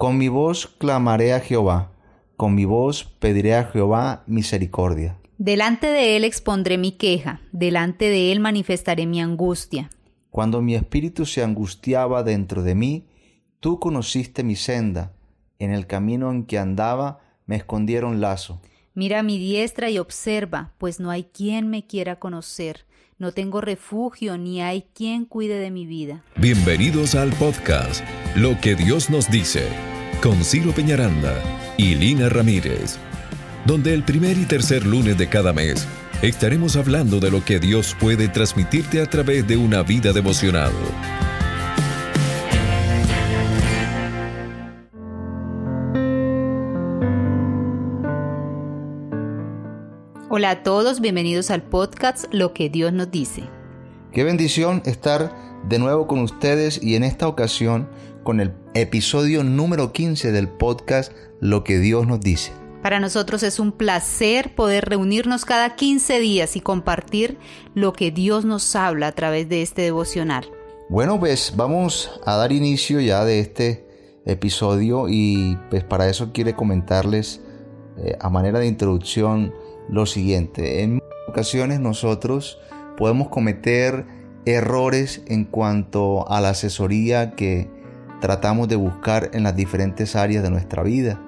Con mi voz clamaré a Jehová, con mi voz pediré a Jehová misericordia. Delante de él expondré mi queja, delante de él manifestaré mi angustia. Cuando mi espíritu se angustiaba dentro de mí, tú conociste mi senda, en el camino en que andaba me escondieron lazo. Mira mi diestra y observa, pues no hay quien me quiera conocer. No tengo refugio ni hay quien cuide de mi vida. Bienvenidos al podcast Lo que Dios nos dice, con Ciro Peñaranda y Lina Ramírez, donde el primer y tercer lunes de cada mes estaremos hablando de lo que Dios puede transmitirte a través de una vida devocional. Hola a todos, bienvenidos al podcast Lo que Dios nos dice. Qué bendición estar de nuevo con ustedes y en esta ocasión con el episodio número 15 del podcast Lo que Dios nos dice. Para nosotros es un placer poder reunirnos cada 15 días y compartir lo que Dios nos habla a través de este devocional. Bueno, pues vamos a dar inicio ya de este episodio y pues para eso quiere comentarles eh, a manera de introducción lo siguiente. En ocasiones nosotros podemos cometer errores en cuanto a la asesoría que tratamos de buscar en las diferentes áreas de nuestra vida.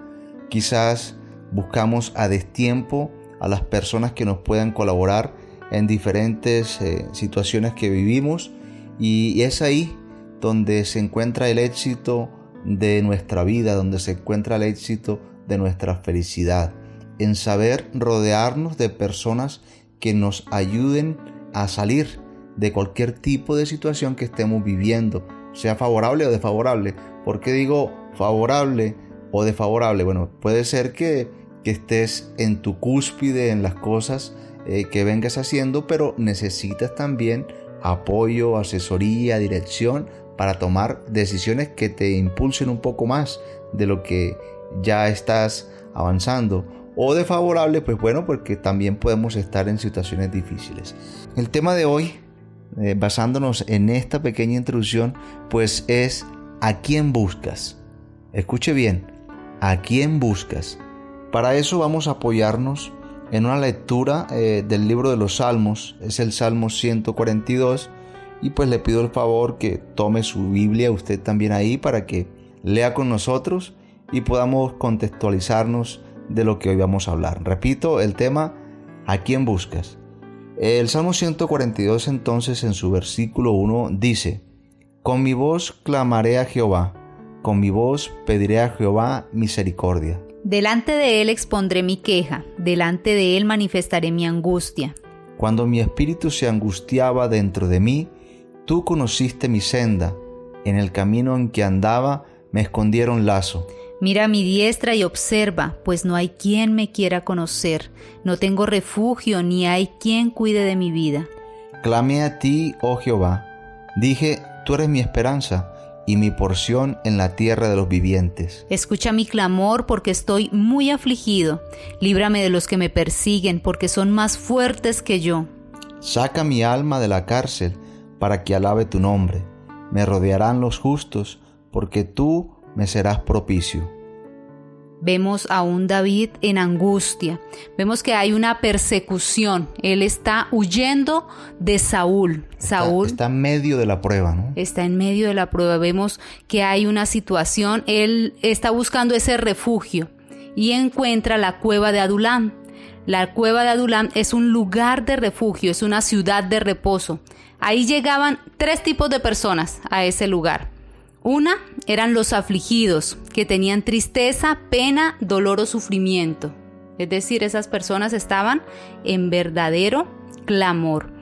Quizás buscamos a destiempo a las personas que nos puedan colaborar en diferentes eh, situaciones que vivimos y es ahí donde se encuentra el éxito de nuestra vida, donde se encuentra el éxito de nuestra felicidad en saber rodearnos de personas que nos ayuden a salir de cualquier tipo de situación que estemos viviendo, sea favorable o desfavorable. ¿Por qué digo favorable o desfavorable? Bueno, puede ser que, estés en tu cúspide en las cosas eh, que vengas haciendo, pero necesitas también apoyo, asesoría, dirección para tomar decisiones que te impulsen un poco más de lo que ya estás avanzando o de favorable, pues bueno, porque también podemos estar en situaciones difíciles. El tema de hoy, eh, basándonos en esta pequeña introducción, pues es ¿a quién buscas? Escuche bien, ¿a quién buscas? Para eso vamos a apoyarnos en una lectura eh, del libro de los Salmos, es el Salmo 142, y pues le pido el favor que tome su Biblia usted también ahí para que lea con nosotros y podamos contextualizarnos de lo que hoy vamos a hablar. Repito, el tema, ¿a quién buscas? El Salmo 142 entonces en su versículo 1 dice, Con mi voz clamaré a Jehová, con mi voz pediré a Jehová misericordia. Delante de él expondré mi queja, delante de él manifestaré mi angustia. Cuando mi espíritu se angustiaba dentro de mí, tú conociste mi senda, en el camino en que andaba me escondieron lazo Mira mi diestra y observa, pues no hay quien me quiera conocer, no tengo refugio ni hay quien cuide de mi vida. Clamé a ti, oh Jehová, dije, tú eres mi esperanza y mi porción en la tierra de los vivientes. Escucha mi clamor porque estoy muy afligido, líbrame de los que me persiguen porque son más fuertes que yo. Saca mi alma de la cárcel para que alabe tu nombre. Me rodearán los justos porque tú me serás propicio. Vemos a un David en angustia, vemos que hay una persecución, él está huyendo de Saúl. Saúl está, en medio de la prueba, ¿no? Está en medio de la prueba, vemos que hay una situación, él está buscando ese refugio y encuentra la cueva de Adulam. La cueva de Adulam es un lugar de refugio, es una ciudad de reposo. Ahí llegaban tres tipos de personas a ese lugar. Una eran los afligidos, que tenían tristeza, pena, dolor o sufrimiento. Es decir, esas personas estaban en verdadero clamor.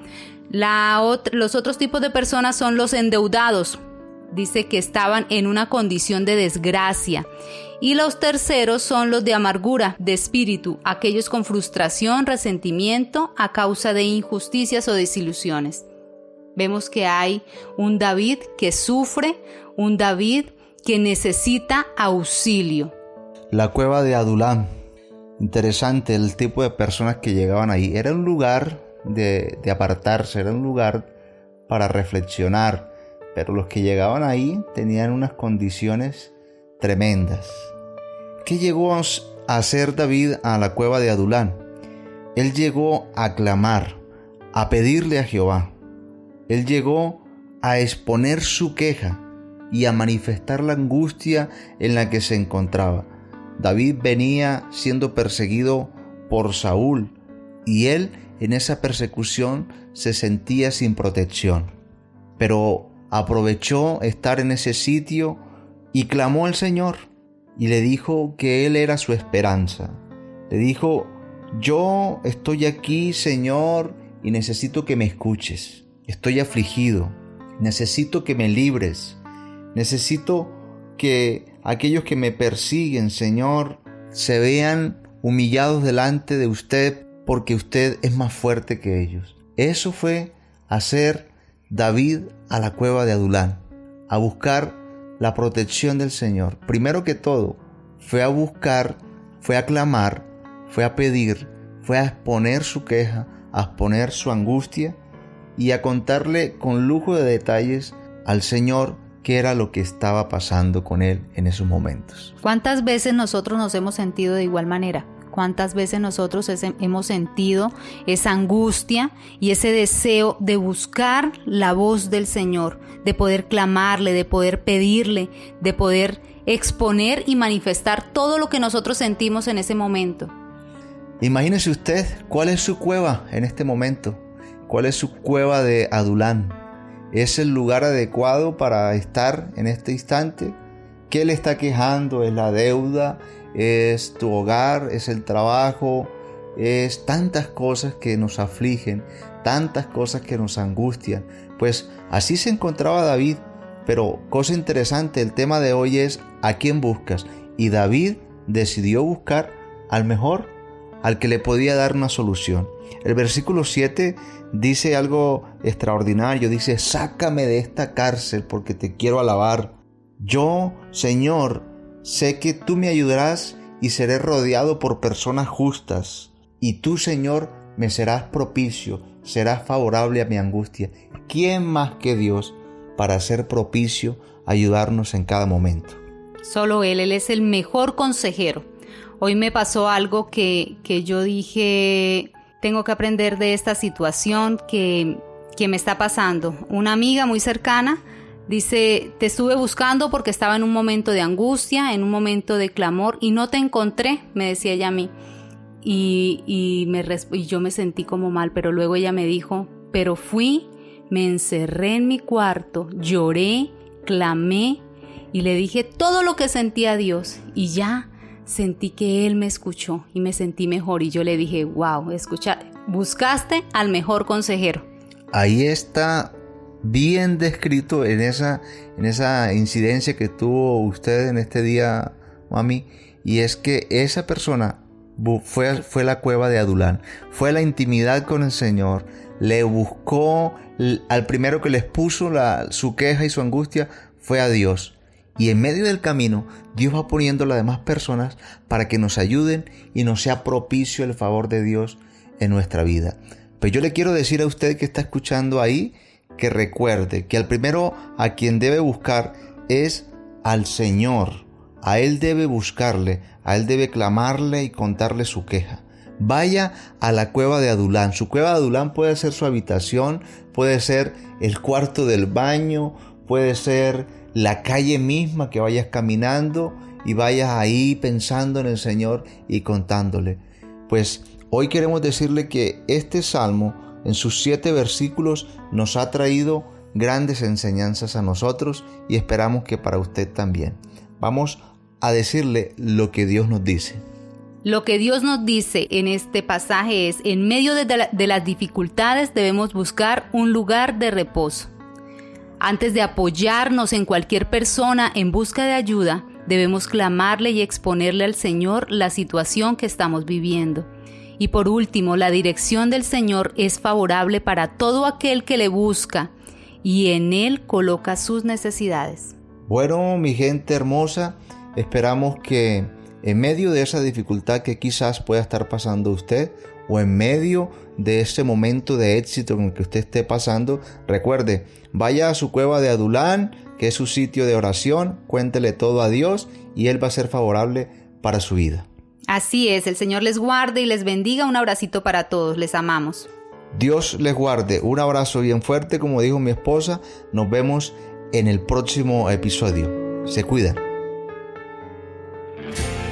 los otros tipos de personas son los endeudados. Dice que estaban en una condición de desgracia. Y los terceros son los de amargura, de espíritu, aquellos con frustración, resentimiento a causa de injusticias o desilusiones. Vemos que hay un David que sufre, un David que necesita auxilio. La cueva de Adulam. Interesante el tipo de personas que llegaban ahí. Era un lugar de, apartarse, era un lugar para reflexionar. Pero los que llegaban ahí tenían unas condiciones tremendas. ¿Qué llegó a hacer David a la cueva de Adulán? Él llegó a clamar, a pedirle a Jehová. Él llegó a exponer su queja y a manifestar la angustia en la que se encontraba. David venía siendo perseguido por Saúl y él en esa persecución se sentía sin protección. Pero aprovechó estar en ese sitio y clamó al Señor y le dijo que Él era su esperanza. Le dijo, yo estoy aquí, Señor, y necesito que me escuches. Estoy afligido, necesito que me libres, necesito que aquellos que me persiguen, Señor, se vean humillados delante de usted porque usted es más fuerte que ellos. Eso fue hacer David a la cueva de Adulán, a buscar la protección del Señor. Primero que todo, fue a buscar, fue a clamar, fue a pedir, fue a exponer su queja, a exponer su angustia y a contarle con lujo de detalles al Señor qué era lo que estaba pasando con él en esos momentos. ¿Cuántas veces nosotros nos hemos sentido de igual manera? ¿Cuántas veces nosotros hemos sentido esa angustia y ese deseo de buscar la voz del Señor, de poder clamarle, de poder pedirle, de poder exponer y manifestar todo lo que nosotros sentimos en ese momento? Imagínese usted cuál es su cueva en este momento, cuál es su cueva de Adulán. ¿Es el lugar adecuado para estar en este instante? ¿Qué le está quejando? ¿Es la deuda? es tu hogar, es el trabajo, es tantas cosas que nos afligen, tantas cosas que nos angustian. Pues así se encontraba David. Pero cosa interesante, el tema de hoy es ¿a quién buscas? Y David decidió buscar al mejor, al que le podía dar una solución. El versículo 7 dice algo extraordinario, dice, sácame de esta cárcel porque te quiero alabar. Yo, Señor, Sé que tú me ayudarás y seré rodeado por personas justas. Y tú, Señor, me serás propicio, serás favorable a mi angustia. ¿Quién más que Dios para ser propicio, ayudarnos en cada momento? Solo Él, Él es el mejor consejero. Hoy me pasó algo que, que yo dije, tengo que aprender de esta situación que, que me está pasando. Una amiga muy cercana Dice, te estuve buscando porque estaba en un momento de angustia, en un momento de clamor y no te encontré, me decía ella a mí. Y, y, me, y yo me sentí como mal, pero luego ella me dijo, pero fui, me encerré en mi cuarto, lloré, clamé y le dije todo lo que sentía a Dios y ya sentí que Él me escuchó y me sentí mejor y yo le dije, wow, escucha, buscaste al mejor consejero. Ahí está bien descrito en esa, en esa incidencia que tuvo usted en este día, mami, y es que esa persona fue, fue la cueva de Adulán, fue la intimidad con el Señor, le buscó, al primero que les puso la, su queja y su angustia fue a Dios. Y en medio del camino, Dios va poniendo a las demás personas para que nos ayuden y nos sea propicio el favor de Dios en nuestra vida. Pues yo le quiero decir a usted que está escuchando ahí, que recuerde que al primero a quien debe buscar es al Señor. A Él debe buscarle, a Él debe clamarle y contarle su queja. Vaya a la cueva de Adulán. Su cueva de Adulán puede ser su habitación, puede ser el cuarto del baño, puede ser la calle misma que vayas caminando y vayas ahí pensando en el Señor y contándole. Pues hoy queremos decirle que este salmo en sus siete versículos nos ha traído grandes enseñanzas a nosotros y esperamos que para usted también. Vamos a decirle lo que Dios nos dice. Lo que Dios nos dice en este pasaje es, en medio de, de, las dificultades debemos buscar un lugar de reposo. Antes de apoyarnos en cualquier persona en busca de ayuda, debemos clamarle y exponerle al Señor la situación que estamos viviendo. Y por último, la dirección del Señor es favorable para todo aquel que le busca y en Él coloca sus necesidades. Bueno, mi gente hermosa, esperamos que en medio de esa dificultad que quizás pueda estar pasando usted o en medio de ese momento de éxito en el que usted esté pasando, recuerde, vaya a su cueva de Adulán, que es su sitio de oración, cuéntele todo a Dios y Él va a ser favorable para su vida. Así es, el Señor les guarde y les bendiga. Un abracito para todos, les amamos. Dios les guarde, un abrazo bien fuerte, como dijo mi esposa, nos vemos en el próximo episodio. Se cuidan.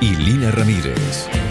y Lina Ramírez.